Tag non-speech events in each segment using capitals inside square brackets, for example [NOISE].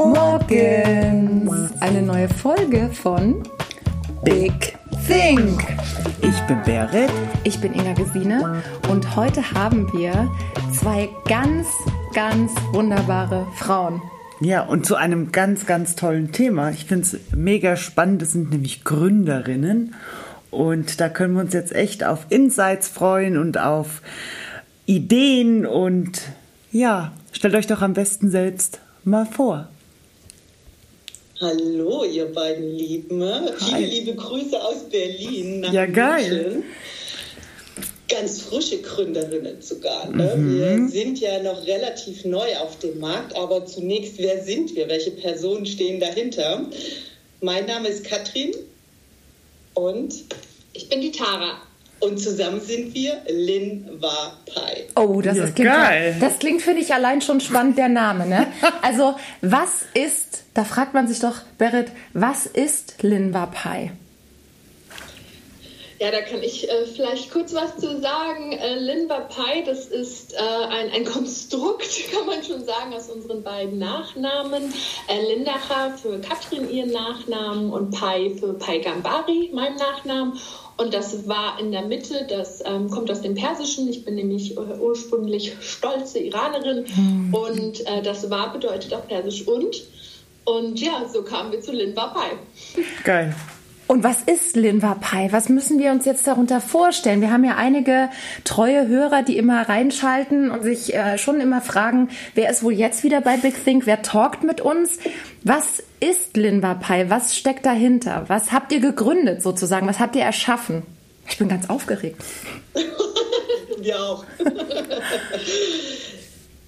Morgens. Eine neue Folge von Big Think. Ich bin Berit. Ich bin Inga Gesine und heute haben wir zwei ganz, ganz wunderbare Frauen. Ja, und zu einem ganz, ganz tollen Thema. Ich finde es mega spannend. Das sind nämlich Gründerinnen. Und da können wir uns jetzt echt auf Insights freuen und auf Ideen. Und ja, stellt euch doch am besten selbst mal vor. Hallo, ihr beiden Lieben. Viele liebe Grüße aus Berlin. ja, geil. München. Ganz frische Gründerinnen sogar. Ne? Mhm. Wir sind ja noch relativ neu auf dem Markt, aber zunächst, wer sind wir? Welche Personen stehen dahinter? Mein Name ist Katrin und ich bin die Tara. Und zusammen sind wir Lin Wa Pai. Oh, das ja, ist klingt, geil. Das klingt für dich allein schon spannend, der Name, ne? [LAUGHS] Also, was ist, da fragt man sich doch, Berit, was ist Lin Wa Pai? Ja, da kann ich äh, vielleicht kurz was zu sagen. Äh, Linva Pai, das ist äh, ein, ein Konstrukt, [LAUGHS] kann man schon sagen, aus unseren beiden Nachnamen. Äh, Lindacher für Katrin ihren Nachnamen und Pai für Pai Gambari, meinem Nachnamen. Und das war in der Mitte, das ähm, kommt aus dem Persischen. Ich bin nämlich ursprünglich stolze Iranerin. Mhm. Und äh, das war bedeutet auf Persisch und. Und ja, so kamen wir zu Linva Pai. Geil. Und was ist Linva Pai? Was müssen wir uns jetzt darunter vorstellen? Wir haben ja einige treue Hörer, die immer reinschalten und sich äh, schon immer fragen, wer ist wohl jetzt wieder bei Big Think? Wer talkt mit uns? Was ist Linva Pai? Was steckt dahinter? Was habt ihr gegründet sozusagen? Was habt ihr erschaffen? Ich bin ganz aufgeregt. [LAUGHS] Wir auch. [LAUGHS]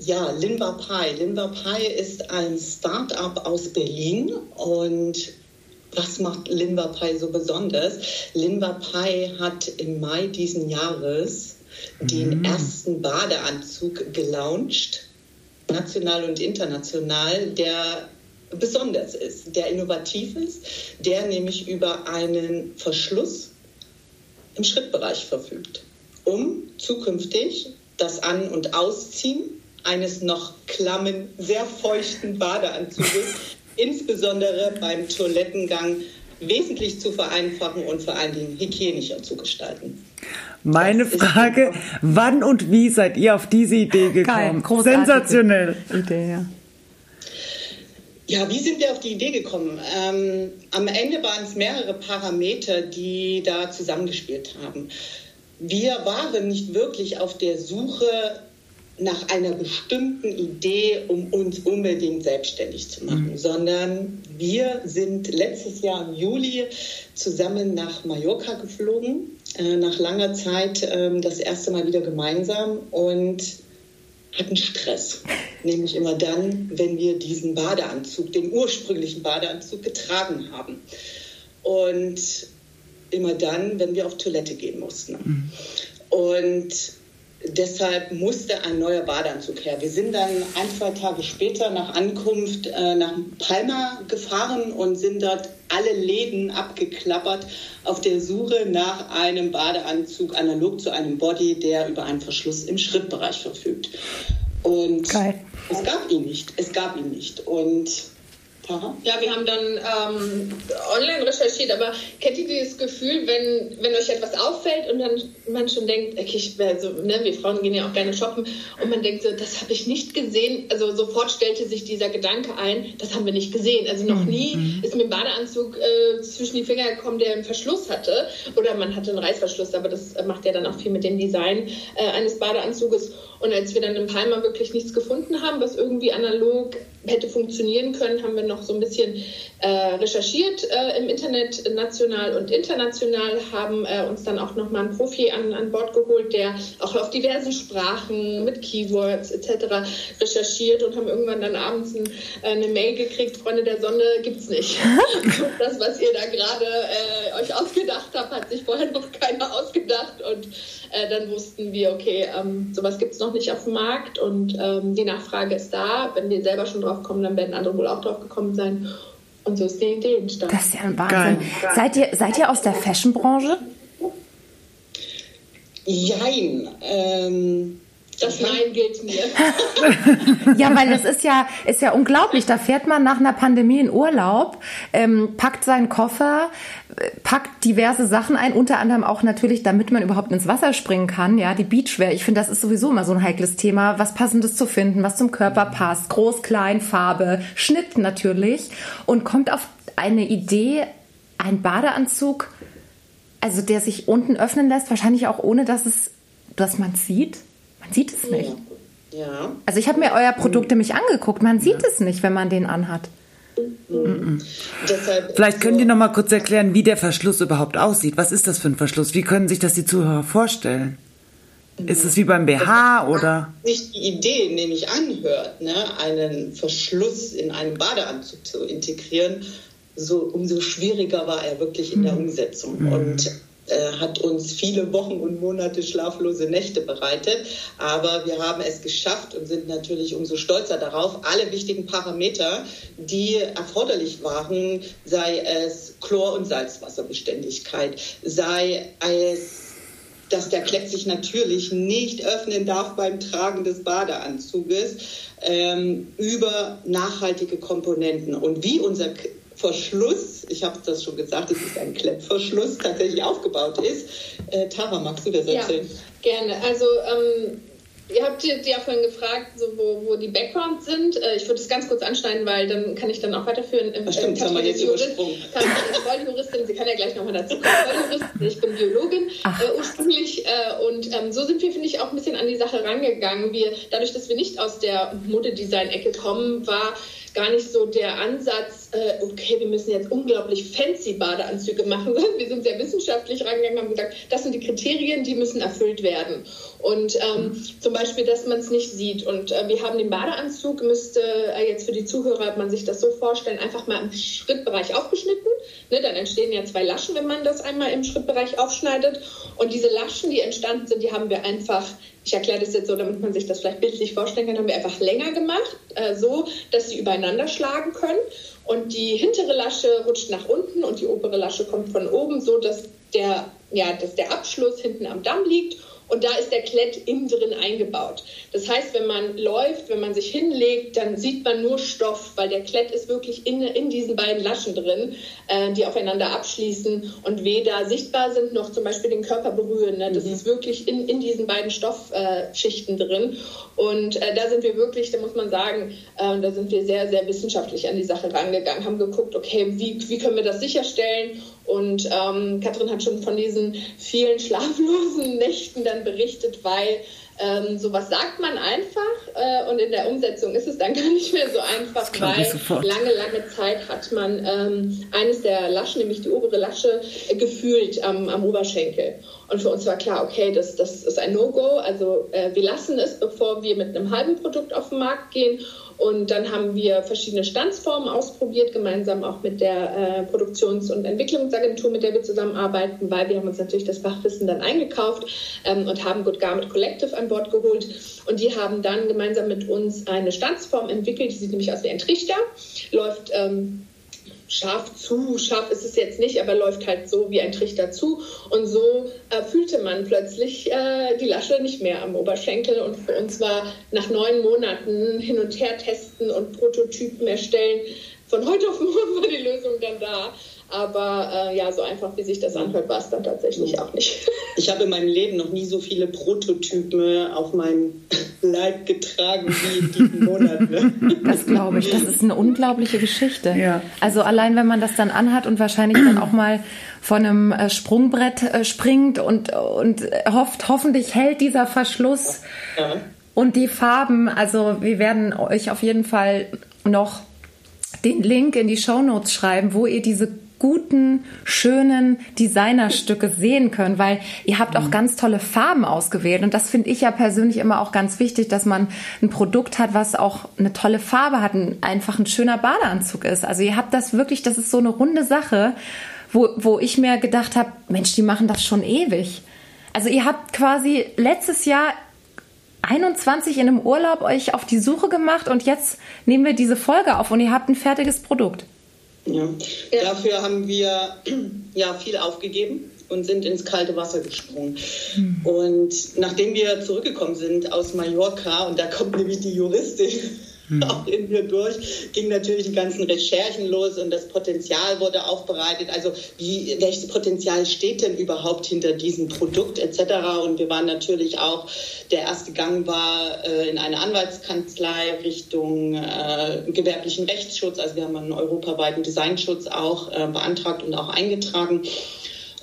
Ja, Linva Pai. Linva Pai ist ein Start-up aus Berlin und was macht Linva Pai so besonders? Linva Pai hat im Mai diesen Jahres den mhm. ersten Badeanzug gelauncht, national und international, der besonders ist, der innovativ ist, der nämlich über einen Verschluss im Schrittbereich verfügt, um zukünftig das An- und Ausziehen eines noch klammen, sehr feuchten Badeanzuges insbesondere beim Toilettengang wesentlich zu vereinfachen und vor allen Dingen hygienischer zu gestalten. Meine das Frage, wann und wie seid ihr auf diese Idee gekommen? Geil, Sensationell. Idee, ja. Ja, wie sind wir auf die Idee gekommen? Ähm, am Ende waren es mehrere Parameter, die da zusammengespielt haben. Wir waren nicht wirklich auf der Suche nach einer bestimmten Idee, um uns unbedingt selbstständig zu machen, mhm. sondern wir sind letztes Jahr im Juli zusammen nach Mallorca geflogen, äh, nach langer Zeit äh, das erste Mal wieder gemeinsam und hatten Stress. [LAUGHS] Nämlich immer dann, wenn wir diesen Badeanzug, den ursprünglichen Badeanzug getragen haben. Und immer dann, wenn wir auf Toilette gehen mussten. Mhm. Und Deshalb musste ein neuer Badeanzug her. Wir sind dann ein, zwei Tage später nach Ankunft äh, nach Palma gefahren und sind dort alle Läden abgeklappert auf der Suche nach einem Badeanzug analog zu einem Body, der über einen Verschluss im Schrittbereich verfügt. Und Geil. es gab ihn nicht. Es gab ihn nicht. Und Ja, wir haben dann ähm, online recherchiert, aber kennt ihr dieses Gefühl, wenn, wenn euch etwas auffällt und dann man schon denkt, okay, ich, also, ne, wir Frauen gehen ja auch gerne shoppen und man denkt so, das habe ich nicht gesehen. Also sofort stellte sich dieser Gedanke ein, das haben wir nicht gesehen. Also noch nie mhm. ist mir ein Badeanzug äh, zwischen die Finger gekommen, der einen Verschluss hatte oder man hatte einen Reißverschluss, aber das macht ja dann auch viel mit dem Design äh, eines Badeanzuges. Und als wir dann in Palma wirklich nichts gefunden haben, was irgendwie analog hätte funktionieren können, haben wir noch so ein bisschen äh, recherchiert äh, im Internet, national und international, haben äh, uns dann auch nochmal einen Profi an, an Bord geholt, der auch auf diversen Sprachen mit Keywords etc. recherchiert und haben irgendwann dann abends ein, äh, eine Mail gekriegt, Freunde der Sonne gibt's nicht. [LAUGHS] das, was ihr da gerade äh, euch ausgedacht habt, hat sich vorher noch keiner ausgedacht und äh, dann wussten wir, okay, ähm, sowas gibt's noch nicht auf dem Markt und ähm, die Nachfrage ist da. Wenn wir selber schon drauf kommen, dann werden andere wohl auch drauf gekommen sein. Und so ist die Idee entstanden. Das ist ja ein Wahnsinn. Seid ihr, seid ihr aus der Fashion-Branche? Jein. Ähm, Das Nein gilt mir. [LAUGHS] ja, weil es ist ja, ist ja unglaublich. Da fährt man nach einer Pandemie in Urlaub, ähm, packt seinen Koffer, äh, packt diverse Sachen ein, unter anderem auch natürlich, damit man überhaupt ins Wasser springen kann, ja, die Beachwear. Ich finde, das ist sowieso immer so ein heikles Thema, was passendes zu finden, was zum Körper passt, groß, klein, Farbe, Schnitt natürlich und kommt auf eine Idee, ein Badeanzug, also der sich unten öffnen lässt, wahrscheinlich auch ohne, dass es, dass man sieht. Man sieht es nicht. Ja. Also ich habe mir euer Produkt nämlich angeguckt. Man sieht ja. es nicht, wenn man den anhat. Mhm. Vielleicht können die noch mal kurz erklären, wie der Verschluss überhaupt aussieht. Was ist das für ein Verschluss? Wie können sich das die Zuhörer vorstellen? Ist es wie beim BH oder? Sich die Idee nämlich anhört, ne, einen Verschluss in einen Badeanzug zu integrieren, so umso schwieriger war er wirklich in der mhm. Umsetzung. Mhm. Und äh, hat uns viele Wochen und Monate schlaflose Nächte bereitet. Aber wir haben es geschafft und sind natürlich umso stolzer darauf, alle wichtigen Parameter, die erforderlich waren, sei es Chlor- und Salzwasserbeständigkeit, sei es dass der Kleck sich natürlich nicht öffnen darf beim Tragen des Badeanzuges, ähm, über nachhaltige Komponenten. Und wie unser Verschluss, ich habe das schon gesagt, es ist ein Klettverschluss, tatsächlich aufgebaut ist. Äh, Tara, magst du das erzählen? Ja, gerne. Also ähm, ihr habt ja vorhin gefragt, so, wo, wo die Backgrounds sind. Äh, ich würde es ganz kurz anschneiden, weil dann kann ich dann auch weiterführen. Ach stimmt, äh, haben wir jetzt übersprungen. Volljuristin, sie kann ja gleich nochmal dazu kommen. [LAUGHS] ich bin Biologin äh, ursprünglich äh, und ähm, so sind wir, finde ich, auch ein bisschen an die Sache rangegangen. Wir, dadurch, dass wir nicht aus der Modedesign-Ecke kommen, war gar nicht so der Ansatz, äh, okay, wir müssen jetzt unglaublich fancy Badeanzüge machen, [LAUGHS] sondern wir sind sehr wissenschaftlich rangegangen und haben gesagt, das sind die Kriterien, die müssen erfüllt werden. Und ähm, zum Beispiel, dass man es nicht sieht. Und äh, wir haben den Badeanzug, müsste äh, jetzt für die Zuhörer man sich das so vorstellen, einfach mal im Schrittbereich aufgeschnitten. Ne, dann entstehen ja zwei Laschen, wenn man das einmal im Schrittbereich aufschneidet. Und diese Laschen, die entstanden sind, die haben wir einfach ich erkläre das jetzt so, damit man sich das vielleicht bildlich vorstellen kann, haben wir einfach länger gemacht, äh, so dass sie übereinander schlagen können. Und die hintere Lasche rutscht nach unten und die obere Lasche kommt von oben, so dass der, ja, dass der Abschluss hinten am Damm liegt und da ist der Klett innen drin eingebaut. Das heißt, wenn man läuft, wenn man sich hinlegt, dann sieht man nur Stoff, weil der Klett ist wirklich in, in diesen beiden Laschen drin, äh, die aufeinander abschließen und weder sichtbar sind noch zum Beispiel den Körper berühren. Ne? Das mhm. ist wirklich in, in diesen beiden Stoffschichten äh, drin. Und äh, da sind wir wirklich, da muss man sagen, äh, da sind wir sehr, sehr wissenschaftlich an die Sache rangegangen, haben geguckt, okay, wie, wie können wir das sicherstellen? Und ähm, Katrin hat schon von diesen vielen schlaflosen [LAUGHS] Nächten dann berichtet, weil ähm, sowas sagt man einfach äh, und in der Umsetzung ist es dann [LAUGHS] gar nicht mehr so einfach, weil lange, lange Zeit hat man ähm, eines der Laschen, nämlich die obere Lasche, äh, gefühlt am, am Oberschenkel. Und für uns war klar, okay, das, das ist ein No-Go. Also äh, wir lassen es, bevor wir mit einem halben Produkt auf den Markt gehen. Und dann haben wir verschiedene Standsformen ausprobiert, gemeinsam auch mit der äh, Produktions- und Entwicklungsagentur, mit der wir zusammenarbeiten, weil wir haben uns natürlich das Fachwissen dann eingekauft ähm, und haben Good Garment Collective an Bord geholt. Und die haben dann gemeinsam mit uns eine Standsform entwickelt, die sieht nämlich aus wie ein Trichter, läuft ähm, scharf zu, scharf ist es jetzt nicht, aber läuft halt so wie ein Trichter zu. Und so äh, fühlte man plötzlich äh, die Lasche nicht mehr am Oberschenkel. Und für uns war nach neun Monaten hin und her testen und Prototypen erstellen, von heute auf morgen war die Lösung dann da. Aber äh, ja, so einfach wie sich das anhört, war es dann tatsächlich auch nicht. [LAUGHS] Ich habe in meinem Leben noch nie so viele Prototypen auf meinem Leib getragen wie in diesen Monaten. [LAUGHS] Das glaube ich. Das ist eine unglaubliche Geschichte. Ja. Also allein, wenn man das dann anhat und wahrscheinlich dann auch mal von einem äh, Sprungbrett äh, springt und, und hofft, hoffentlich hält dieser Verschluss ja. und die Farben. Also wir werden euch auf jeden Fall noch den Link in die Show Notes schreiben, wo ihr diese guten, schönen Designerstücke sehen können, weil ihr habt auch mhm. ganz tolle Farben ausgewählt. Und das finde ich ja persönlich immer auch ganz wichtig, dass man ein Produkt hat, was auch eine tolle Farbe hat, ein, einfach ein schöner Badeanzug ist. Also ihr habt das wirklich, das ist so eine runde Sache, wo, wo ich mir gedacht habe, Mensch, die machen das schon ewig. Also ihr habt quasi letztes Jahr 21 in einem Urlaub euch auf die Suche gemacht und jetzt nehmen wir diese Folge auf und ihr habt ein fertiges Produkt. Ja. ja. Dafür haben wir [CLEARS THROAT] ja viel aufgegeben und sind ins kalte Wasser gesprungen. Mhm. Und nachdem wir zurückgekommen sind aus Mallorca, und da kommt [LAUGHS] nämlich die Juristin mhm. [LAUGHS] auch in mir durch, ging natürlich die ganzen Recherchen los und das Potenzial wurde aufbereitet. Also wie, welches Potenzial steht denn überhaupt hinter diesem Produkt etc. Und wir waren natürlich auch, der erste Gang war äh, in eine Anwaltskanzlei Richtung äh, gewerblichen Rechtsschutz. Also wir haben einen europaweiten Designschutz auch äh, beantragt und auch eingetragen.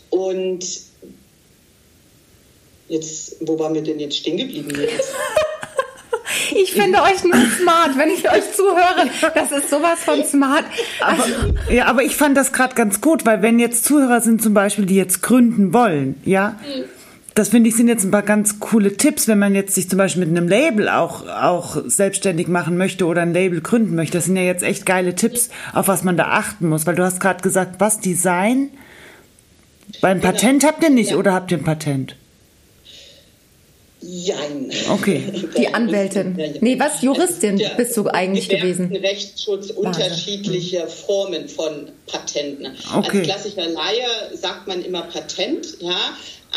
Und jetzt, wo waren wir denn jetzt stehen geblieben jetzt? [LAUGHS] Ich finde euch nur smart, wenn ich euch zuhöre. Das ist sowas von smart. Aber, ja, aber ich fand das gerade ganz gut, weil wenn jetzt Zuhörer sind zum Beispiel, die jetzt gründen wollen, ja, das finde ich sind jetzt ein paar ganz coole Tipps, wenn man jetzt sich zum Beispiel mit einem Label auch, auch selbstständig machen möchte oder ein Label gründen möchte. Das sind ja jetzt echt geile Tipps, auf was man da achten muss, weil du hast gerade gesagt, was Design? Beim genau. Patent habt ihr nicht ja. oder habt ihr ein Patent? Jein. Okay. Die [LAUGHS] Anwältin. Nee, was? Juristin der, bist du eigentlich gewesen? Rechtsschutz unterschiedliche Formen von Patenten. Okay. Als klassischer Laie sagt man immer Patent, ja.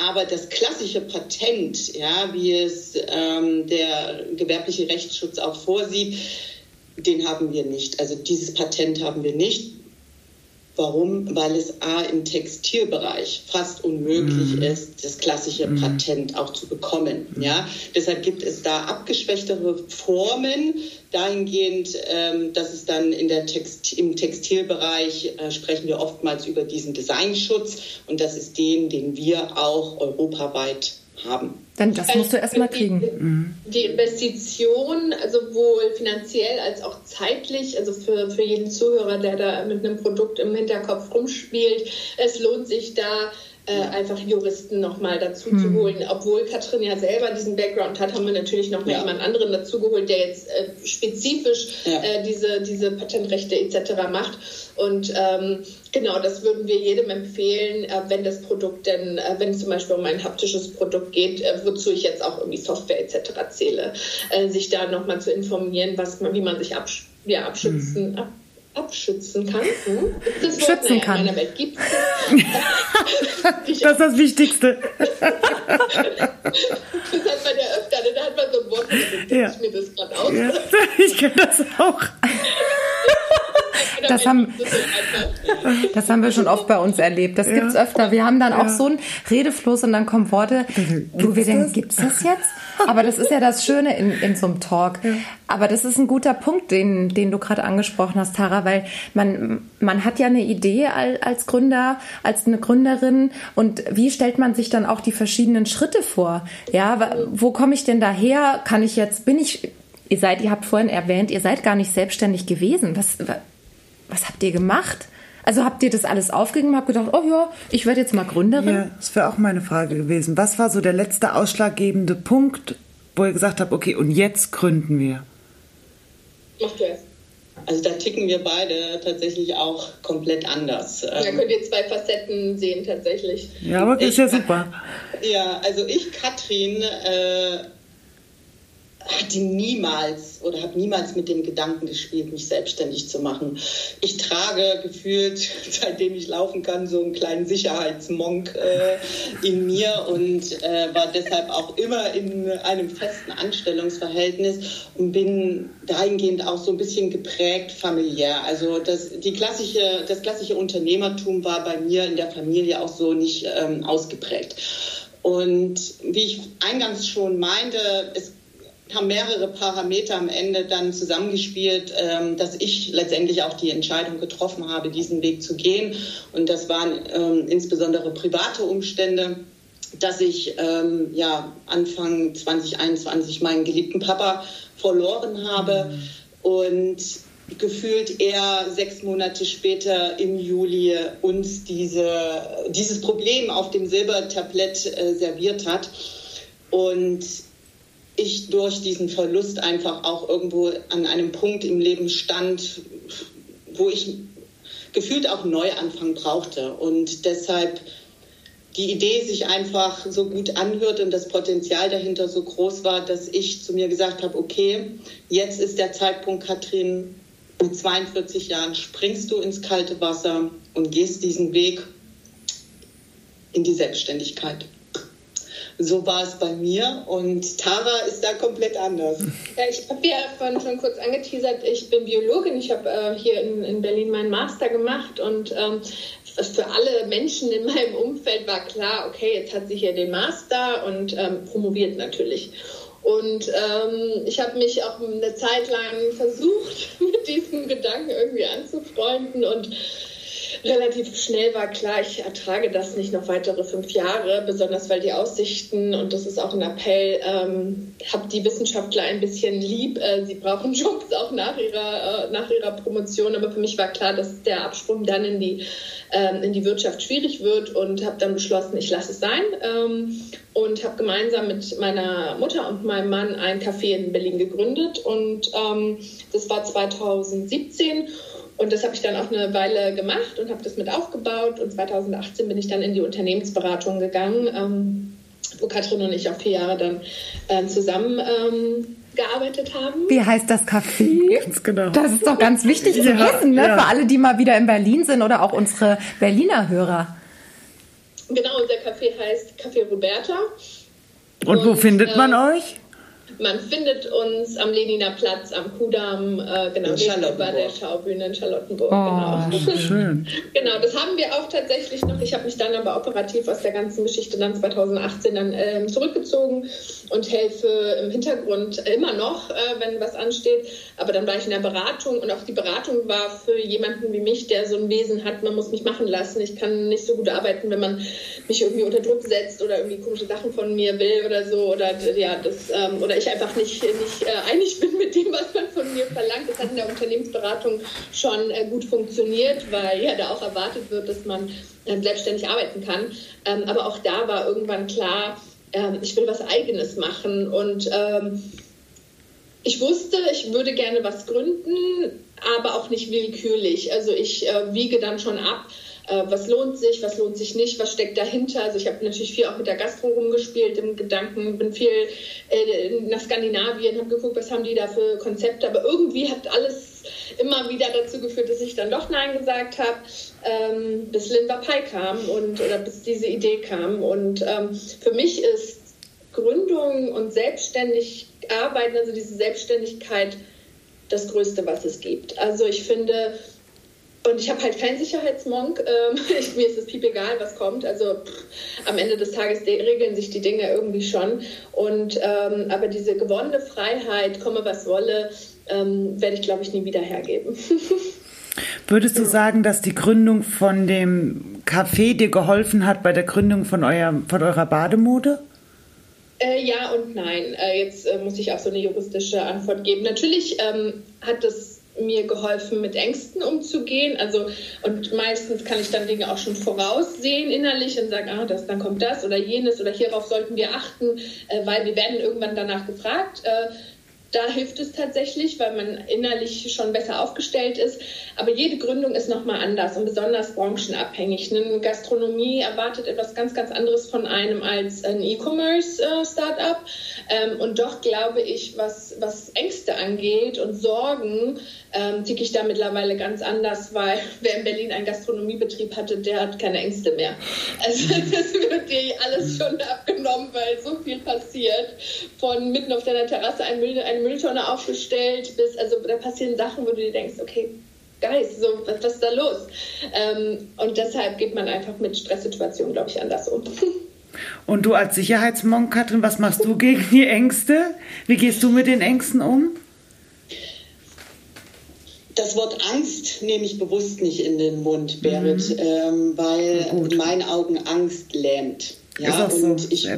Aber das klassische Patent, ja, wie es ähm, der gewerbliche Rechtsschutz auch vorsieht, den haben wir nicht. Also dieses Patent haben wir nicht. Warum? Weil es A im Textilbereich fast unmöglich mhm. ist, das klassische mhm. Patent auch zu bekommen. Mhm. Ja? Deshalb gibt es da abgeschwächtere Formen, dahingehend, ähm, dass es dann in der Text, im Textilbereich äh, sprechen wir oftmals über diesen Designschutz und das ist den, den wir auch europaweit haben. Dann das musst du erstmal kriegen. Mhm. Die Investition, also sowohl finanziell als auch zeitlich, also für, für jeden Zuhörer, der da mit einem Produkt im Hinterkopf rumspielt, es lohnt sich da äh, einfach Juristen nochmal dazu hm. zu holen. Obwohl Katrin ja selber diesen Background hat, haben wir natürlich noch mal ja. jemand anderen dazu geholt, der jetzt äh, spezifisch ja. äh, diese, diese Patentrechte etc. macht. Und ähm, genau, das würden wir jedem empfehlen, äh, wenn das Produkt denn, äh, wenn es zum Beispiel um ein haptisches Produkt geht, äh, wozu ich jetzt auch irgendwie Software etc. zähle, sich da nochmal zu informieren, was man, wie man sich absch ja, abschützen, hm. ab abschützen kann. Hm? Das Schützen naja, kann. In meiner Welt gibt [LAUGHS] das ist das Wichtigste. das hat man ja öfter, ne? da hat man so ein Wort, ja. ich mir das gerade aus. Ja. [LAUGHS] Ich kenne das auch. [LAUGHS] Das haben, das haben wir schon oft bei uns erlebt. Das gibt es öfter. Wir haben dann auch so einen Redefluss und dann kommen Worte, wo wir denken, gibt es das jetzt? Aber das ist ja das Schöne in, in so einem Talk. Ja. Aber das ist ein guter Punkt, den, den du gerade angesprochen hast, Tara, weil man, man hat ja eine Idee als Gründer, als eine Gründerin und wie stellt man sich dann auch die verschiedenen Schritte vor? Ja, wo komme ich denn daher? Kann ich jetzt, bin ich, ihr seid, ihr habt vorhin erwähnt, ihr seid gar nicht selbstständig gewesen. Was, was habt ihr gemacht? Also habt ihr das alles aufgegeben, habt gedacht, oh ja, ich werde jetzt mal Gründerin? Ja, das wäre auch meine Frage gewesen. Was war so der letzte ausschlaggebende Punkt, wo ihr gesagt habt, okay, und jetzt gründen wir? Mach du erst. Also da ticken wir beide tatsächlich auch komplett anders. Da könnt ihr zwei Facetten sehen tatsächlich. Ja, aber das ist ja super. Ja, also ich, Katrin, äh, hatte niemals oder habe niemals mit dem Gedanken gespielt, mich selbstständig zu machen. Ich trage gefühlt, [LAUGHS] seitdem ich laufen kann, so einen kleinen Sicherheitsmonk äh, in mir und äh, war deshalb auch immer in einem festen Anstellungsverhältnis und bin dahingehend auch so ein bisschen geprägt familiär. Also das, die klassische, das klassische Unternehmertum war bei mir in der Familie auch so nicht ähm, ausgeprägt. Und wie ich eingangs schon meinte, es haben mehrere Parameter am Ende dann zusammengespielt, ähm, dass ich letztendlich auch die Entscheidung getroffen habe, diesen Weg zu gehen. Und das waren ähm, insbesondere private Umstände, dass ich ähm, ja, Anfang 2021 meinen geliebten Papa verloren habe mhm. und gefühlt eher sechs Monate später im Juli uns diese, dieses Problem auf dem Silbertablett äh, serviert hat. Und ich durch diesen Verlust einfach auch irgendwo an einem Punkt im Leben stand, wo ich gefühlt auch Neuanfang brauchte. Und deshalb die Idee sich einfach so gut anhört und das Potenzial dahinter so groß war, dass ich zu mir gesagt habe, okay, jetzt ist der Zeitpunkt, Katrin, mit 42 Jahren springst du ins kalte Wasser und gehst diesen Weg in die Selbstständigkeit. So war es bei mir und Tara ist da komplett anders. Ja, ich habe ja vorhin schon kurz angeteasert, ich bin Biologin. Ich habe äh, hier in, in, Berlin meinen Master gemacht und ähm, für alle Menschen in meinem Umfeld war klar, okay, jetzt hat sie hier den Master und ähm, promoviert natürlich. Und ähm, ich habe mich auch eine Zeit lang versucht, [LAUGHS] mit diesem Gedanken irgendwie anzufreunden und relativ schnell war klar, ich ertrage das nicht noch weitere fünf Jahre, besonders weil die Aussichten, und das ist auch ein Appell, ähm, habe die Wissenschaftler ein bisschen lieb. Äh, sie brauchen [LAUGHS] Jobs auch nach ihrer, äh, nach ihrer Promotion, aber für mich war klar, dass der Absprung dann in die, ähm, in die Wirtschaft schwierig wird und habe dann beschlossen, ich lasse es sein. Ähm, und habe gemeinsam mit meiner Mutter und meinem Mann ein Café in Berlin gegründet. Und ähm, das war 2017 und das habe ich dann auch eine Weile gemacht und habe das mit aufgebaut. Und 2018 bin ich dann in die Unternehmensberatung gegangen, ähm, wo Katrin und ich auch vier Jahre dann äh, zusammen ähm, gearbeitet haben. Wie heißt das Café? Ganz genau. Das ist doch ganz wichtig zu wissen, ne? Ja. für alle, die mal wieder in Berlin sind oder auch unsere Berliner Hörer. Genau, unser Café heißt Café Roberta. Und, und wo findet man äh, euch? Man findet uns am Leniner Platz, am Kudamm, äh, genau, bei der Schaubühne in Charlottenburg. Oh, genau. schön. [LAUGHS] genau, das haben wir auch tatsächlich noch. Ich habe mich dann aber operativ aus der ganzen Geschichte dann 2018 dann ähm, zurückgezogen und helfe im Hintergrund immer noch, äh, wenn was ansteht. Aber dann war ich in der Beratung und auch die Beratung war für jemanden wie mich, der so ein Wesen hat, man muss mich machen lassen. Ich kann nicht so gut arbeiten, wenn man mich irgendwie unter Druck setzt oder irgendwie komische Sachen von mir will oder so. Oder ja, das, ähm, oder ich einfach nicht, nicht äh, einig bin mit dem, was man von mir verlangt. Das hat in der Unternehmensberatung schon äh, gut funktioniert, weil ja da auch erwartet wird, dass man äh, selbstständig arbeiten kann. Ähm, aber auch da war irgendwann klar, ähm, ich will was Eigenes machen und ähm, ich wusste, ich würde gerne was gründen, aber auch nicht willkürlich. Also ich wiege dann schon ab, äh, was lohnt sich, was lohnt sich nicht, was steckt dahinter. Also ich habe natürlich viel auch mit der Gastro rumgespielt im Gedanken, bin viel äh, nach Skandinavien, habe geguckt, was haben die da für Konzepte, aber irgendwie hat alles immer wieder dazu geführt, dass ich dann doch Nein gesagt habe, ähm, bis Linda Pai kam und oder bis diese Idee kam. Und ähm, für mich ist Gründung und selbstständig arbeiten, also diese Selbstständigkeit, das Größte, was es gibt. Also ich finde, und ich habe halt keinen Sicherheitsmonk. Ähm, [LAUGHS] ich, mir ist es piep egal, was kommt. Also pff, am Ende des Tages regeln sich die Dinge irgendwie schon. Und ähm, aber diese gewonnene Freiheit, komme was wolle, ähm, werde ich, glaube ich, nie wieder hergeben. [LAUGHS] Würdest du sagen, dass die Gründung von dem Café dir geholfen hat bei der Gründung von, euer, von eurer Bademode? Äh, ja und nein. Äh, jetzt äh, muss ich auch so eine juristische Antwort geben. Natürlich ähm, hat das mir geholfen, mit Ängsten umzugehen. Also, und meistens kann ich dann Dinge auch schon voraussehen innerlich und sagen, ah, das, dann kommt das oder jenes oder hierauf sollten wir achten, äh, weil wir werden irgendwann danach gefragt. Äh, da hilft es tatsächlich, weil man innerlich schon besser aufgestellt ist. Aber jede Gründung ist nochmal anders und besonders branchenabhängig. Eine Gastronomie erwartet etwas ganz, ganz anderes von einem als ein E-Commerce-Startup. Ähm, und doch glaube ich, was, was Ängste angeht und Sorgen, ähm, ticke ich da mittlerweile ganz anders, weil [LAUGHS] wer in Berlin einen Gastronomiebetrieb hatte, der hat keine Ängste mehr. Also das wird dir alles schon abgenommen, weil so viel passiert. Von mitten auf deiner Terrasse eine, Müll, eine Mülltonne aufgestellt bis, also da passieren Sachen, wo du dir denkst, okay, Geist, so, was, was ist da los? Ähm, und deshalb geht man einfach mit Stresssituationen, glaube ich, anders um. [LAUGHS] Und du als Sicherheitsmonk, Katrin, was machst du gegen die Ängste? Wie gehst du mit den Ängsten um? Das Wort Angst nehme ich bewusst nicht in den Mund, Berit, mhm. ähm, weil in meinen Augen Angst lähmt. Ja, und so. ich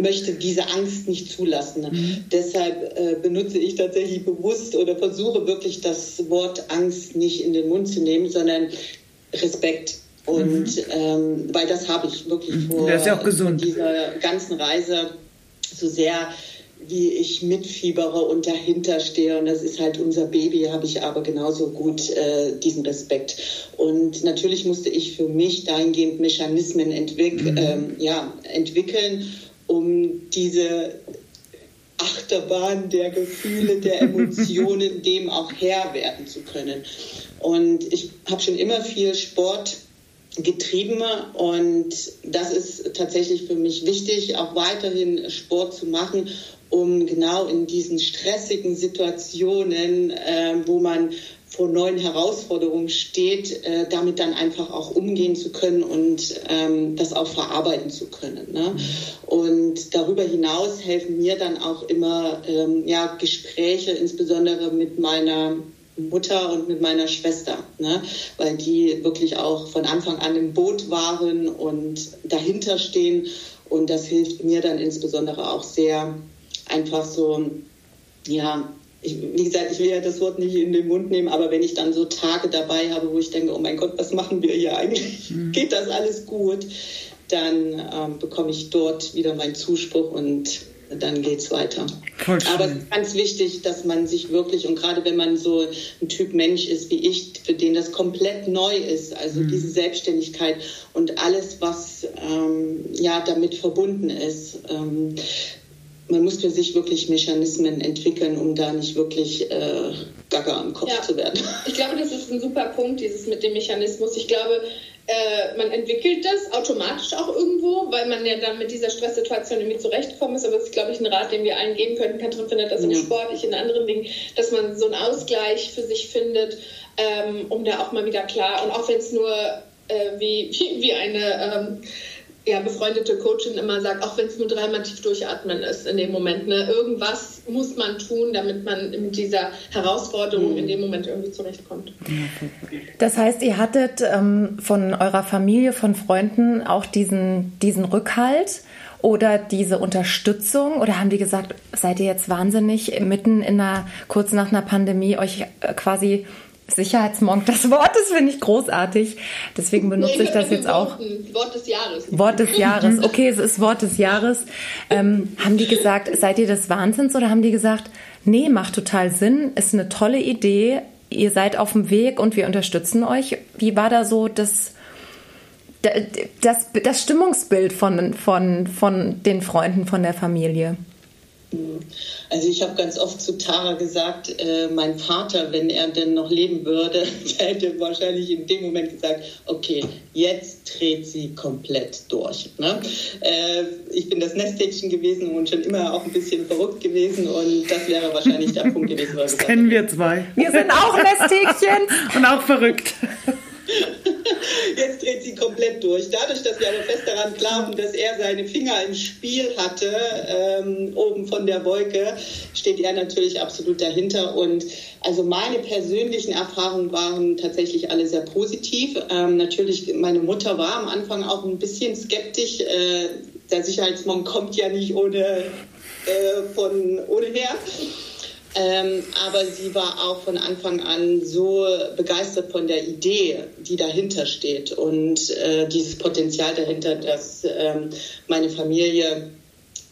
möchte diese Angst nicht zulassen. Mhm. Deshalb äh, benutze ich tatsächlich bewusst oder versuche wirklich das Wort Angst nicht in den Mund zu nehmen, sondern Respekt. Und mhm. ähm, weil das habe ich wirklich mhm. vor, ja vor dieser ganzen Reise so sehr wie ich mitfiebere und dahinter stehe. Und das ist halt unser Baby, habe ich aber genauso gut äh, diesen Respekt. Und natürlich musste ich für mich dahingehend Mechanismen entwick mhm. ähm, ja, entwickeln, um diese Achterbahn der Gefühle, der Emotionen [LAUGHS] dem auch Herr werden zu können. Und ich habe schon immer viel Sport getrieben und das ist tatsächlich für mich wichtig, auch weiterhin Sport zu machen, um genau in diesen stressigen Situationen, äh, wo man vor neuen Herausforderungen steht, äh, damit dann einfach auch umgehen zu können und ähm, das auch verarbeiten zu können. Ne? Und darüber hinaus helfen mir dann auch immer ähm, ja, Gespräche, insbesondere mit meiner Mutter und mit meiner Schwester, ne? weil die wirklich auch von Anfang an im Boot waren und dahinter stehen. Und das hilft mir dann insbesondere auch sehr, einfach so, ja, ich, wie gesagt, ich will ja das Wort nicht in den Mund nehmen, aber wenn ich dann so Tage dabei habe, wo ich denke, oh mein Gott, was machen wir hier eigentlich? Mhm. Geht das alles gut? Dann ähm, bekomme ich dort wieder meinen Zuspruch und dann geht es weiter. Aber es ist ganz wichtig, dass man sich wirklich, und gerade wenn man so ein Typ Mensch ist wie ich, für den das komplett neu ist, also mhm. diese Selbstständigkeit und alles, was ähm, ja damit verbunden ist, ähm, man muss für sich wirklich Mechanismen entwickeln, um da nicht wirklich äh, gaga am Kopf ja. zu werden. Ich glaube, das ist ein super Punkt, dieses mit dem Mechanismus. Ich glaube, äh, man entwickelt das automatisch auch irgendwo, weil man ja dann mit dieser Stresssituation irgendwie zurechtkommen ist. Aber das ist, glaube ich, ein Rat, den wir allen geben können. Katrin findet das im ja. Sport, ich in anderen Dingen, dass man so einen Ausgleich für sich findet, ähm, um da auch mal wieder klar, und auch wenn es nur äh, wie, wie, wie eine... Ähm, ja, befreundete Coachin immer sagt, auch wenn es nur dreimal tief durchatmen ist in dem Moment. Ne? Irgendwas muss man tun, damit man mit dieser Herausforderung mhm. in dem Moment irgendwie zurechtkommt. Das heißt, ihr hattet ähm, von eurer Familie, von Freunden auch diesen, diesen Rückhalt oder diese Unterstützung? Oder haben die gesagt, seid ihr jetzt wahnsinnig mitten in einer, kurz nach einer Pandemie, euch äh, quasi Sicherheitsmonk, das Wort, das finde ich großartig. Deswegen benutze nee, ich das jetzt auch. Wort des Jahres. Wort des Jahres. [LAUGHS] Okay, es ist Wort des Jahres. Ähm, haben die gesagt, seid ihr des Wahnsinns oder haben die gesagt, nee, macht total Sinn, ist eine tolle Idee, ihr seid auf dem Weg und wir unterstützen euch? Wie war da so das, das, das Stimmungsbild von, von, von den Freunden, von der Familie? Also ich habe ganz oft zu Tara gesagt, äh, mein Vater, wenn er denn noch leben würde, [LAUGHS] hätte wahrscheinlich in dem Moment gesagt, okay, jetzt dreht sie komplett durch. Ne? Äh, ich bin das Nesthäkchen gewesen und schon immer auch ein bisschen verrückt gewesen und das wäre wahrscheinlich der Punkt gewesen. Das kennen wir zwei. Wir sind auch Nesthäkchen [LAUGHS] und auch verrückt. [LAUGHS] Jetzt dreht sie komplett durch. Dadurch, dass wir aber fest daran glauben, dass er seine Finger im Spiel hatte, ähm, oben von der Wolke, steht er natürlich absolut dahinter. Und also meine persönlichen Erfahrungen waren tatsächlich alle sehr positiv. Ähm, natürlich, meine Mutter war am Anfang auch ein bisschen skeptisch. Äh, der Sicherheitsmon kommt ja nicht ohne, äh, von ohne her. Ähm, aber sie war auch von Anfang an so begeistert von der Idee, die dahinter steht und äh, dieses Potenzial dahinter, dass ähm, meine Familie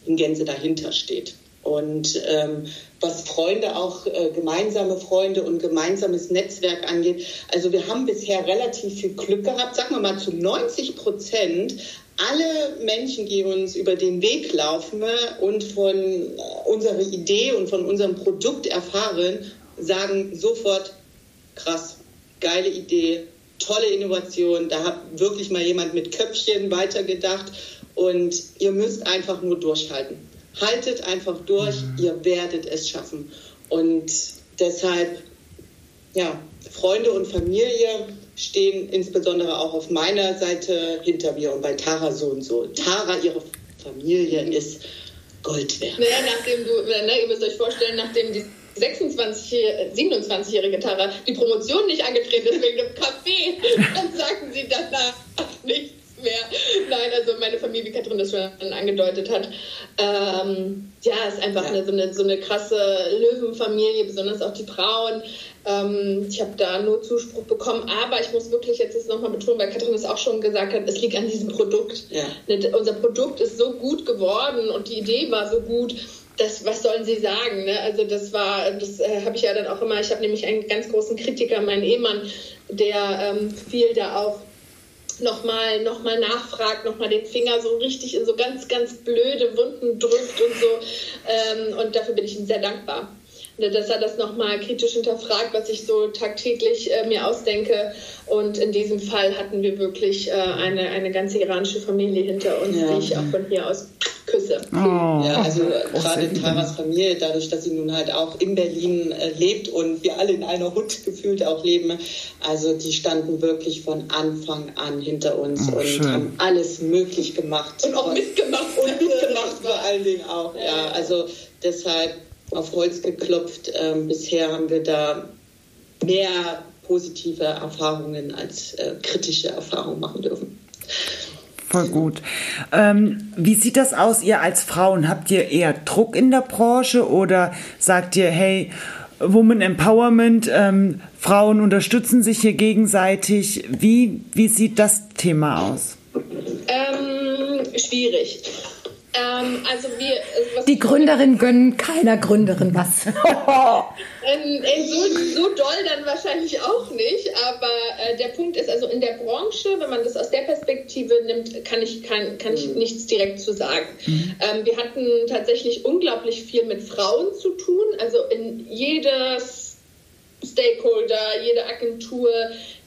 in Gänze dahinter steht. Und ähm, was Freunde auch, äh, gemeinsame Freunde und gemeinsames Netzwerk angeht, also wir haben bisher relativ viel Glück gehabt, sagen wir mal zu 90 Prozent alle Menschen, die uns über den Weg laufen und von äh, unserer Idee und von unserem Produkt erfahren, sagen sofort, krass, geile Idee, tolle Innovation, da hat wirklich mal jemand mit Köpfchen weitergedacht und ihr müsst einfach nur durchhalten. Haltet einfach durch, mhm. ihr werdet es schaffen. Und deshalb, ja, Freunde und Familie, stehen insbesondere auch auf meiner Seite hinter mir und bei Tara so und so. Tara, ihre Familie ist Gold wert. Naja, nachdem du, ne, ihr müsst euch vorstellen, nachdem die 26, 27-jährige Tara die Promotion nicht angetreten ist wegen dem Kaffee, [LAUGHS] dann sagen sie danach nichts mehr. Nein, also meine Familie, wie Katrin das schon angedeutet hat, ähm, ja, ist einfach ja. Eine, so, eine, so eine krasse Löwenfamilie, besonders auch die Frauen. Ähm, ich habe da nur Zuspruch bekommen, aber ich muss wirklich jetzt das nochmal betonen, weil Katrin es auch schon gesagt hat, es liegt an diesem Produkt. Ja. Ne, unser Produkt ist so gut geworden und die Idee war so gut. Das, was sollen Sie sagen? Ne? Also das war, das äh, habe ich ja dann auch immer. Ich habe nämlich einen ganz großen Kritiker, meinen Ehemann, der ähm, viel da auch nochmal noch mal nachfragt, nochmal den Finger so richtig in so ganz, ganz blöde Wunden drückt und so. Ähm, und dafür bin ich ihm sehr dankbar. Ne, dass er das nochmal kritisch hinterfragt, was ich so tagtäglich äh, mir ausdenke. Und in diesem Fall hatten wir wirklich äh, eine, eine ganze iranische Familie hinter uns, ja. die ich auch von hier aus küsse. Oh. Ja, also oh, gerade Taras Familie, dadurch, dass sie nun halt auch in Berlin äh, lebt und wir alle in einer Hut gefühlt auch leben, also die standen wirklich von Anfang an hinter uns oh, und schön. haben alles möglich gemacht. Und auch mitgemacht. Und mitgemacht [LAUGHS] vor allen Dingen auch, ja. Also deshalb auf Holz geklopft. Ähm, bisher haben wir da mehr positive Erfahrungen als äh, kritische Erfahrungen machen dürfen. Voll gut. Ähm, wie sieht das aus, ihr als Frauen? Habt ihr eher Druck in der Branche oder sagt ihr, hey, Woman Empowerment, ähm, Frauen unterstützen sich hier gegenseitig? Wie, wie sieht das Thema aus? Ähm, schwierig. Ähm, also wir, äh, die Gründerin gönnen keiner Gründerin was. [LAUGHS] ähm, so, so doll dann wahrscheinlich auch nicht, aber äh, der Punkt ist, also in der Branche, wenn man das aus der Perspektive nimmt, kann ich, kann, kann ich mhm. nichts direkt zu sagen. Mhm. Ähm, wir hatten tatsächlich unglaublich viel mit Frauen zu tun, also in jedes Stakeholder, jede Agentur,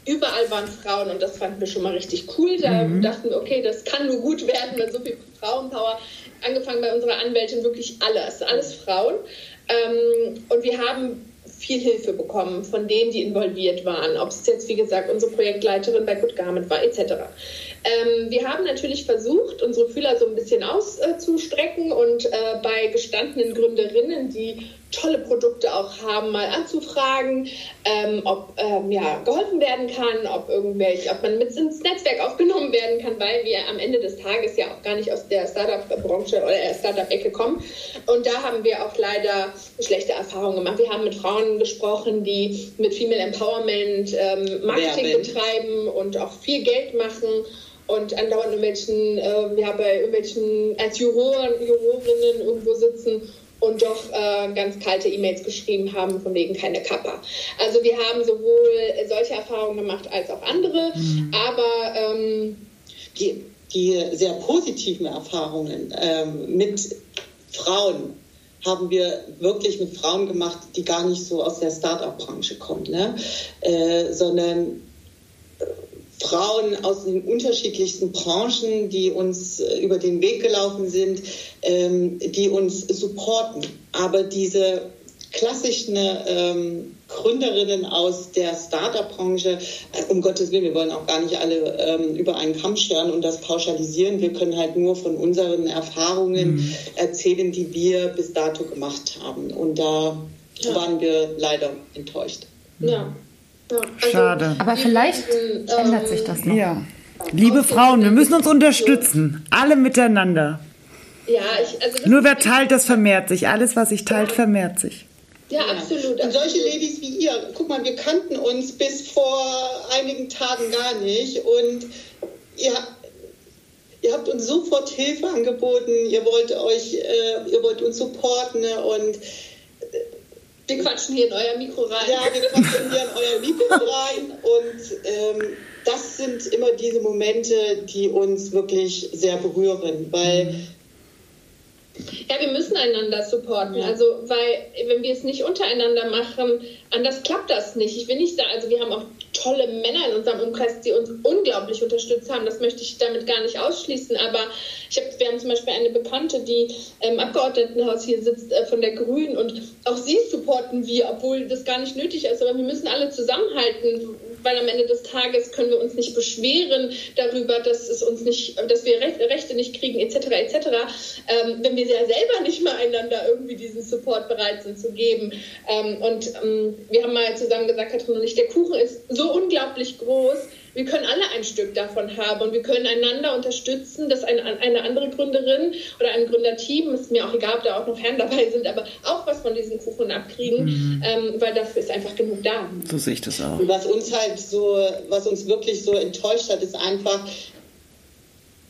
überall waren Frauen und das fanden wir schon mal richtig cool. Da mhm. dachten wir, okay, das kann nur gut werden, wenn so viel Frauenpower. Angefangen bei unserer Anwältin wirklich alles, alles Frauen. Ähm, und wir haben viel Hilfe bekommen von denen, die involviert waren, ob es jetzt, wie gesagt, unsere Projektleiterin bei Good Garment war, etc. Ähm, wir haben natürlich versucht, unsere Fühler so ein bisschen auszustrecken und äh, bei gestandenen Gründerinnen, die tolle Produkte auch haben, mal anzufragen, ähm, ob ähm, ja, geholfen werden kann, ob irgendwelche, ob man mit ins Netzwerk aufgenommen werden kann, weil wir am Ende des Tages ja auch gar nicht aus der Startup-Branche oder der Startup-Ecke kommen. Und da haben wir auch leider schlechte Erfahrungen gemacht. Wir haben mit Frauen gesprochen, die mit Female Empowerment ähm, Marketing Werben. betreiben und auch viel Geld machen und andauernd irgendwelchen, äh, ja, bei irgendwelchen als Juroren, Jurorinnen irgendwo sitzen und doch äh, ganz kalte E-Mails geschrieben haben, von wegen keine Kappa. Also wir haben sowohl solche Erfahrungen gemacht als auch andere, mhm. aber ähm, die, die sehr positiven Erfahrungen ähm, mit Frauen haben wir wirklich mit Frauen gemacht, die gar nicht so aus der Start-up-Branche kommen, ne? Äh, sondern Frauen aus den unterschiedlichsten Branchen, die uns äh, über den Weg gelaufen sind, ähm, die uns supporten. Aber diese klassischen ähm, Gründerinnen aus der Startup-Branche, äh, um Gottes Willen, wir wollen auch gar nicht alle ähm, über einen Kamm scheren und das pauschalisieren. Wir können halt nur von unseren Erfahrungen mhm. erzählen, die wir bis dato gemacht haben. Und da ja. waren wir leider enttäuscht. Ja. Ja, also Schade. Aber vielleicht ähm, ändert sich das noch. Ja. Liebe Frauen, wir müssen uns unterstützen. Alle miteinander. Ja, ich, also Nur wer teilt, das vermehrt sich. Alles, was sich teilt, vermehrt sich. Ja, absolut. Und solche Ladies wie ihr, guck mal, wir kannten uns bis vor einigen Tagen gar nicht und ihr, ihr habt uns sofort Hilfe angeboten, ihr wollt euch, äh, ihr wollt uns supporten und wir quatschen hier in euer Mikro rein. Ja, wir quatschen hier in euer [LAUGHS] Mikro rein. Und ähm, das sind immer diese Momente, die uns wirklich sehr berühren, weil mhm. Ja, wir müssen einander supporten. Ja. Also, weil, wenn wir es nicht untereinander machen, anders klappt das nicht. Ich will nicht sagen, also wir haben auch tolle Männer in unserem Umkreis, die uns unglaublich unterstützt haben. Das möchte ich damit gar nicht ausschließen. Aber ich hab, wir haben zum Beispiel eine Bekannte, die im Abgeordnetenhaus hier sitzt äh, von der Grünen und auch sie supporten wir, obwohl das gar nicht nötig ist. Aber wir müssen alle zusammenhalten, weil am Ende des Tages können wir uns nicht beschweren darüber, dass es uns nicht, dass wir Rechte nicht kriegen, etc. etc. Ähm, wenn wir ja selber nicht mal einander irgendwie diesen Support bereit sind zu geben. Ähm, und ähm, wir haben mal zusammen gesagt, Katrin und ich, der Kuchen ist so unglaublich groß wir können alle ein Stück davon haben und wir können einander unterstützen, dass eine, eine andere Gründerin oder ein Gründerteam, ist mir auch egal, ob da auch noch Herren dabei sind, aber auch was von diesen Kuchen abkriegen, mhm. ähm, weil dafür ist einfach genug da. So sehe ich das auch. Und was uns halt so, was uns wirklich so enttäuscht hat, ist einfach,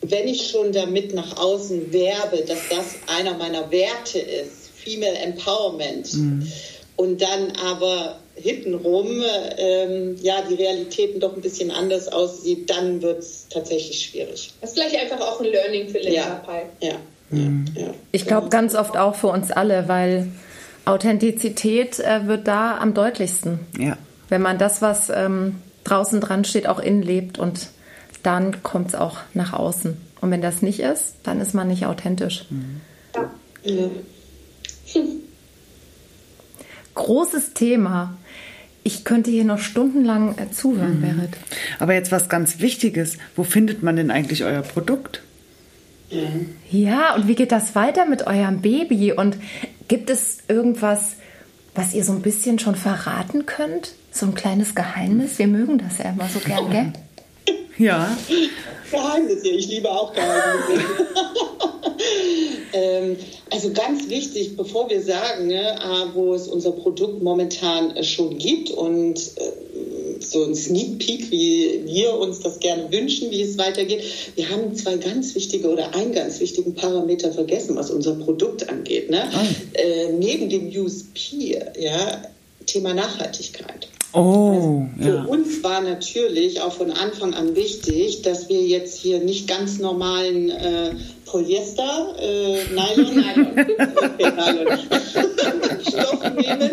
wenn ich schon damit nach außen werbe, dass das einer meiner Werte ist, Female Empowerment, mhm. und dann aber hintenrum ähm, ja, die Realitäten doch ein bisschen anders aussieht, dann wird es tatsächlich schwierig. Das ist vielleicht einfach auch ein Learning für Linda ja. Ja. Mhm. ja. Ich glaube ganz oft auch für uns alle, weil Authentizität äh, wird da am deutlichsten. Ja. Wenn man das, was ähm, draußen dran steht, auch innen lebt und dann kommt es auch nach außen. Und wenn das nicht ist, dann ist man nicht authentisch. Ja. Großes Thema. Ich könnte hier noch stundenlang äh, zuhören, Berit. Aber jetzt was ganz Wichtiges. Wo findet man denn eigentlich euer Produkt? Ja, und wie geht das weiter mit eurem Baby? Und gibt es irgendwas, was ihr so ein bisschen schon verraten könnt? So ein kleines Geheimnis? Wir mögen das ja immer so gern, gell? Ja. Geheimnisse, ich liebe auch Geheimnisse. [LAUGHS] ähm, also ganz wichtig, bevor wir sagen, ne, wo es unser Produkt momentan äh, schon gibt und äh, so ein Sneak Peek, wie wir uns das gerne wünschen, wie es weitergeht. Wir haben zwei ganz wichtige oder einen ganz wichtigen Parameter vergessen, was unser Produkt angeht. Ne? Äh, neben dem USP, ja, Thema Nachhaltigkeit. Oh, Für ja. uns war natürlich auch von Anfang an wichtig, dass wir jetzt hier nicht ganz normalen äh, Polyester, äh, Nylon, [LAUGHS] Nylon, [LAUGHS] okay, Nylon. [LAUGHS] Stoff nehmen,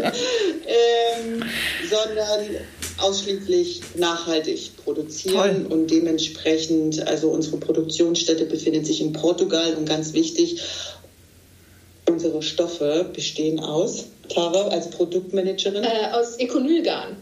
ähm, sondern ausschließlich nachhaltig produzieren und dementsprechend, also unsere Produktionsstätte befindet sich in Portugal und ganz wichtig, unsere Stoffe bestehen aus, Tara als Produktmanagerin. Äh, aus Econylgarn.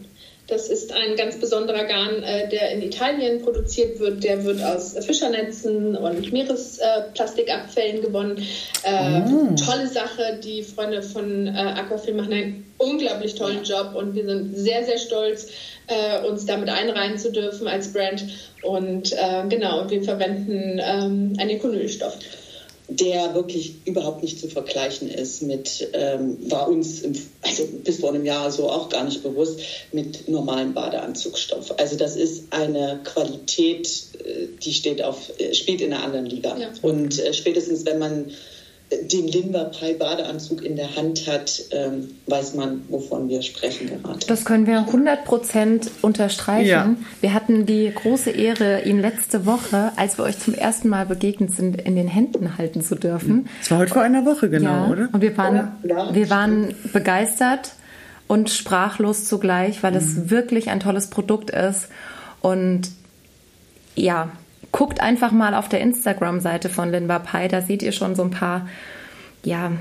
Das ist ein ganz besonderer Garn, äh, der in Italien produziert wird. Der wird aus Fischernetzen und Meeresplastikabfällen gewonnen. Äh, Tolle Sache. Die Freunde von äh, Aquafilm machen einen unglaublich tollen Job und wir sind sehr, sehr stolz, äh, uns damit einreihen zu dürfen als Brand. Und genau, wir verwenden ähm, einen Econylstoff. Der wirklich überhaupt nicht zu vergleichen ist mit, ähm, war uns im, also bis vor einem Jahr so auch gar nicht bewusst, mit normalem Badeanzugstoff. Also das ist eine Qualität, äh, die steht auf, äh, spielt in einer anderen Liga. Ja. Und äh, spätestens wenn man den Limber Pi Badeanzug in der Hand hat, ähm, weiß man, wovon wir sprechen gerade. Das können wir 100% unterstreichen. Ja. Wir hatten die große Ehre, ihn letzte Woche, als wir euch zum ersten Mal begegnet sind, in den Händen halten zu dürfen. Das war heute vor einer Woche, genau, ja. oder? Und wir waren, Ja, wir waren begeistert und sprachlos zugleich, weil es wirklich ein tolles Produkt ist. Und ja, guckt einfach mal auf der Instagram-Seite von Linba Pai, da seht ihr schon so ein paar, ja,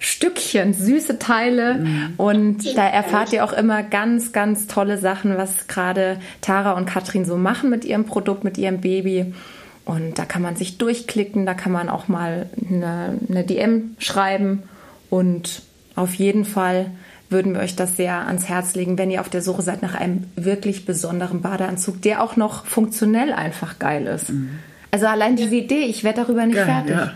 Stückchen, süße Teile. Und da erfahrt ihr auch immer ganz, ganz tolle Sachen, was gerade Tara und Katrin so machen mit ihrem Produkt, mit ihrem Baby. Und da kann man sich durchklicken, da kann man auch mal eine, eine DM schreiben. Und auf jeden Fall würden wir euch das sehr ans Herz legen, wenn ihr auf der Suche seid nach einem wirklich besonderen Badeanzug, der auch noch funktionell einfach geil ist. Also allein diese Idee, ich werde darüber nicht Geil, fertig. ja.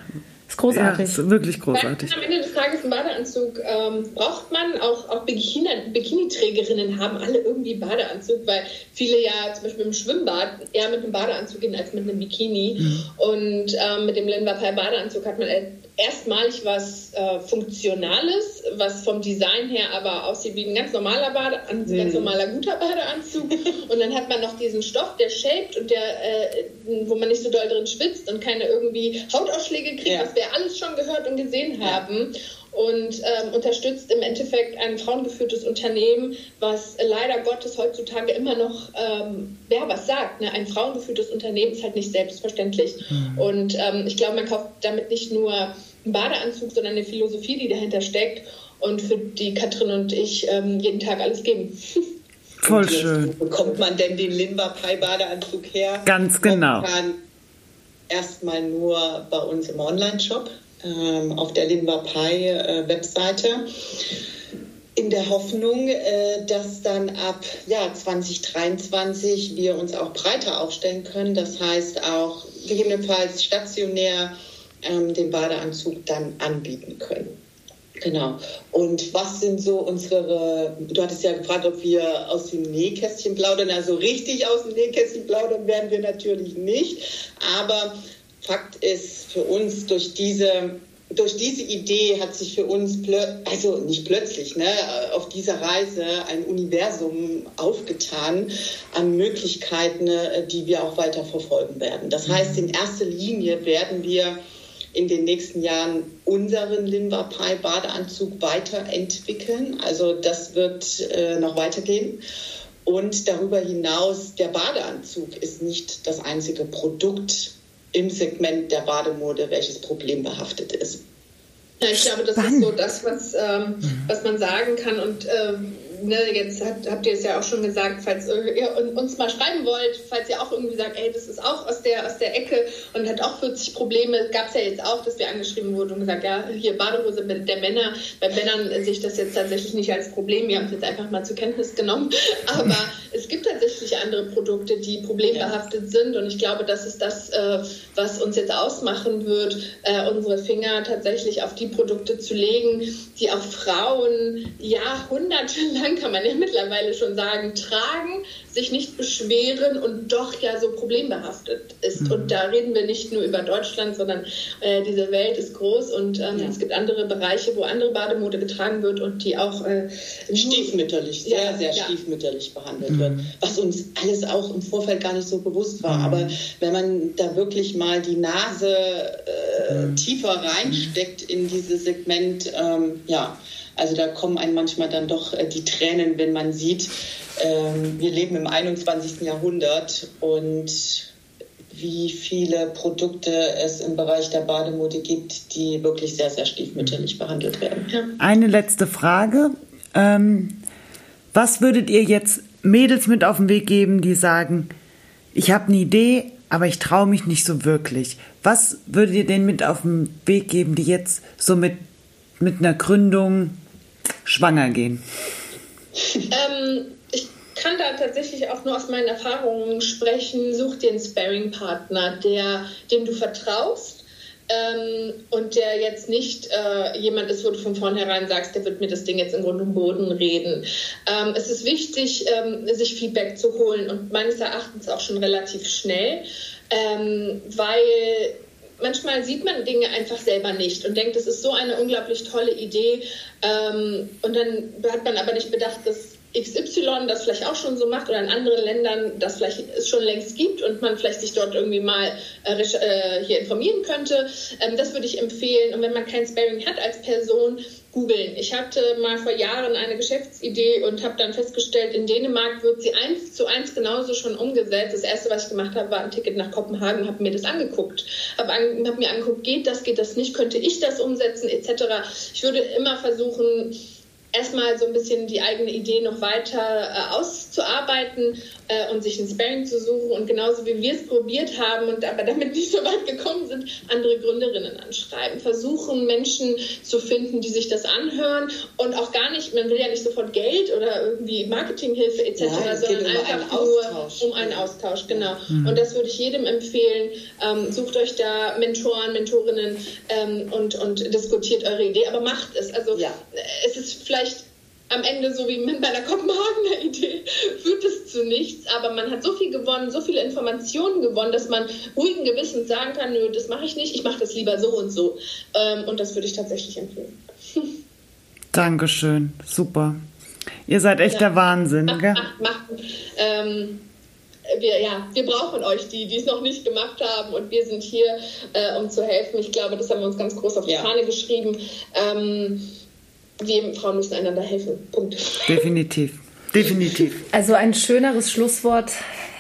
Ist Ja, großartig. ist wirklich großartig. Am Ende des Tages einen Badeanzug ähm, braucht man. Auch, auch Bikini, Bikini-Trägerinnen haben alle irgendwie Badeanzug, weil viele ja zum Beispiel im Schwimmbad eher mit einem Badeanzug gehen als mit einem Bikini. Und ähm, mit dem Linvapai Badeanzug hat man erstmalig was äh, Funktionales, was vom Design her aber aussieht wie ein ganz normaler Badeanzug, ganz normaler guter Badeanzug. und dann hat man noch diesen Stoff, der shaped und der, äh, wo man nicht so doll drin schwitzt und keine irgendwie Hautausschläge kriegt, Ja. was wir alles schon gehört und gesehen haben. Und ähm, unterstützt im Endeffekt ein frauengeführtes Unternehmen, was leider Gottes heutzutage immer noch, ähm, wer was sagt, ne? ein frauengeführtes Unternehmen ist halt nicht selbstverständlich. Und ähm, ich glaube, man kauft damit nicht nur einen Badeanzug, sondern eine Philosophie, die dahinter steckt und für die Katrin und ich ähm, jeden Tag alles geben. [LAUGHS] Voll Und jetzt, schön. Wo bekommt man denn den Limba Pi Badeanzug her? Ganz genau. Erstmal nur bei uns im Online-Shop ähm, auf der Limba Pi äh, Webseite. In der Hoffnung, äh, dass dann ab ja, 2023 wir uns auch breiter aufstellen können. Das heißt auch gegebenenfalls stationär ähm, den Badeanzug dann anbieten können. Genau. Und was sind so unsere, du hattest ja gefragt, ob wir aus dem Nähkästchen plaudern. Also richtig aus dem Nähkästchen plaudern werden wir natürlich nicht. Aber Fakt ist für uns durch diese durch diese Idee hat sich für uns, also nicht plötzlich, ne, auf dieser Reise ein Universum aufgetan an Möglichkeiten, äh, die wir auch weiter verfolgen werden. Das heißt, in erster Linie werden wir in den nächsten Jahren unseren Linvapai Badeanzug weiterentwickeln. Also das wird äh, noch weitergehen. Und darüber hinaus, der Badeanzug ist nicht das einzige Produkt im Segment der Bademode, welches problembehaftet ist. Ja, ich glaube, das Spannend. ist so das, was, ähm, mhm. was man sagen kann. Und ähm, ne, jetzt habt, habt ihr es ja auch schon gesagt, falls ihr uns mal schreiben wollt, falls ihr auch irgendwie sagt, ey, das ist auch aus der, aus der Ecke und hat auch 40 Probleme, gab es ja jetzt auch, dass wir angeschrieben wurden und gesagt, ja, hier Badehose der Männer, bei Männern sehe ich das jetzt tatsächlich nicht als Problem, wir haben es jetzt einfach mal zur Kenntnis genommen, [LAUGHS] aber [LAUGHS] es gibt tatsächlich andere Produkte, die problembehaftet sind und ich glaube, das ist das, äh, was uns jetzt ausmachen wird, äh, unsere Finger tatsächlich auf die Produkte zu legen, die auch Frauen jahrhundertelang kann man ja mittlerweile schon sagen, tragen, sich nicht beschweren und doch ja so problembehaftet ist. Mhm. Und da reden wir nicht nur über Deutschland, sondern äh, diese Welt ist groß und ähm, ja. es gibt andere Bereiche, wo andere Bademode getragen wird und die auch äh, stiefmütterlich, sehr, ja, sehr ja. stiefmütterlich behandelt mhm. wird. Was uns alles auch im Vorfeld gar nicht so bewusst war. Mhm. Aber wenn man da wirklich mal die Nase äh, mhm. tiefer reinsteckt in dieses Segment, ähm, ja, also da kommen einem manchmal dann doch äh, die Tränen, wenn man sieht, ähm, wir leben im 21. Jahrhundert und wie viele Produkte es im Bereich der Bademode gibt, die wirklich sehr, sehr stiefmütterlich behandelt werden. Eine letzte Frage. Ähm, was würdet ihr jetzt Mädels mit auf den Weg geben, die sagen, ich habe eine Idee, aber ich traue mich nicht so wirklich? Was würdet ihr denen mit auf den Weg geben, die jetzt so mit, mit einer Gründung schwanger gehen? Ähm, ich kann da tatsächlich auch nur aus meinen Erfahrungen sprechen. Such dir einen Sparring-Partner, der, dem du vertraust. Ähm, und der jetzt nicht äh, jemand ist, wo du von vornherein sagst, der wird mir das Ding jetzt im Grund und Boden reden. Ähm, es ist wichtig, ähm, sich Feedback zu holen und meines Erachtens auch schon relativ schnell, ähm, weil manchmal sieht man Dinge einfach selber nicht und denkt, das ist so eine unglaublich tolle Idee. Ähm, und dann hat man aber nicht bedacht, dass XY das vielleicht auch schon so macht oder in anderen Ländern das vielleicht es schon längst gibt und man vielleicht sich dort irgendwie mal äh, äh, hier informieren könnte. Ähm, das würde ich empfehlen. Und wenn man kein Sparing hat als Person, googeln. Ich hatte mal vor Jahren eine Geschäftsidee und habe dann festgestellt, in Dänemark wird sie eins zu eins genauso schon umgesetzt. Das erste, was ich gemacht habe, war ein Ticket nach Kopenhagen, habe mir das angeguckt, habe an, hab mir angeguckt, geht das, geht das nicht, könnte ich das umsetzen, etc. Ich würde immer versuchen, erstmal so ein bisschen die eigene Idee noch weiter äh, auszuarbeiten äh, und sich ein Sparring zu suchen und genauso wie wir es probiert haben und aber damit nicht so weit gekommen sind, andere Gründerinnen anschreiben. Versuchen Menschen zu finden, die sich das anhören und auch gar nicht, man will ja nicht sofort Geld oder irgendwie Marketinghilfe etc., ja, sondern einfach nur Austausch. um einen Austausch, genau. Mhm. Und das würde ich jedem empfehlen. Ähm, sucht euch da Mentoren, Mentorinnen ähm, und, und diskutiert eure Idee, aber macht es. Also ja. es ist vielleicht vielleicht am Ende, so wie mit meiner Kopenhagener Idee, führt [LAUGHS] es zu nichts. Aber man hat so viel gewonnen, so viele Informationen gewonnen, dass man ruhigen Gewissens sagen kann, nö, das mache ich nicht, ich mache das lieber so und so. Ähm, und das würde ich tatsächlich empfehlen. [LAUGHS] Dankeschön, super. Ihr seid echt ja. der Wahnsinn, mach, gell? Mach, mach. Ähm, wir, ja, wir brauchen euch, die, die es noch nicht gemacht haben. Und wir sind hier, äh, um zu helfen. Ich glaube, das haben wir uns ganz groß auf die ja. Fahne geschrieben. Ähm, wir Frauen müssen einander helfen. Punkt. Definitiv. Definitiv. Also ein schöneres Schlusswort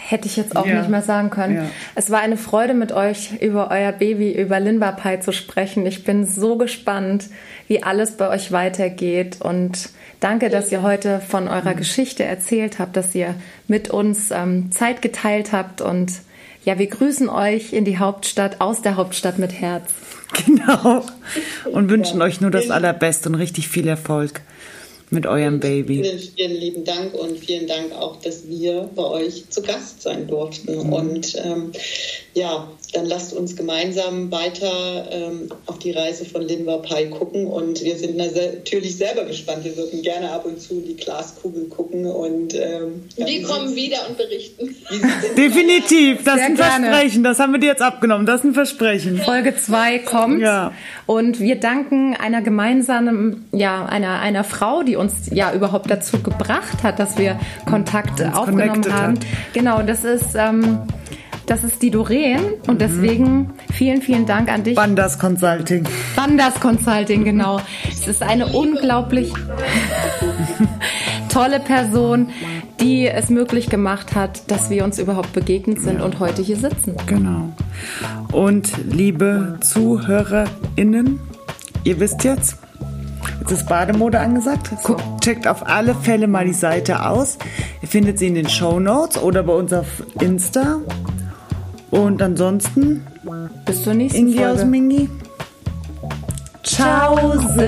hätte ich jetzt auch ja. nicht mehr sagen können. Ja. Es war eine Freude mit euch über euer Baby, über Linba Pai zu sprechen. Ich bin so gespannt, wie alles bei euch weitergeht und danke, dass ihr heute von eurer Geschichte erzählt habt, dass ihr mit uns ähm, Zeit geteilt habt und ja, wir grüßen euch in die Hauptstadt, aus der Hauptstadt mit Herz. [LAUGHS] Genau. Und wünschen ja. euch nur das Allerbeste und richtig viel Erfolg mit eurem Baby. Vielen, vielen lieben Dank und vielen Dank auch, dass wir bei euch zu Gast sein durften. Mhm. Und ähm, ja, dann lasst uns gemeinsam weiter ähm, auf die Reise von Linva Pai gucken. Und wir sind natürlich selber gespannt. Wir würden gerne ab und zu die Glaskugel gucken. Und ähm, wir kommen wieder und berichten. Definitiv, das Sehr ist ein gerne. Versprechen. Das haben wir dir jetzt abgenommen. Das ist ein Versprechen. Folge 2 kommt. Ja. Und wir danken einer gemeinsamen, ja, einer, einer Frau, die uns ja überhaupt dazu gebracht hat, dass wir Kontakt aufgenommen haben. Hat. Genau, das ist ähm, Das ist die Doreen und deswegen vielen, vielen Dank an dich. Bandas Consulting. Bandas Consulting, genau. Es ist eine unglaublich tolle Person, die es möglich gemacht hat, dass wir uns überhaupt begegnet sind und heute hier sitzen. Genau. Und liebe ZuhörerInnen, ihr wisst jetzt, jetzt ist Bademode angesagt. Checkt auf alle Fälle mal die Seite aus. Ihr findet sie in den Show Notes oder bei uns auf Insta. Und ansonsten. Bis zur nächsten Ingi Folge. aus Mingi. Tschaußen.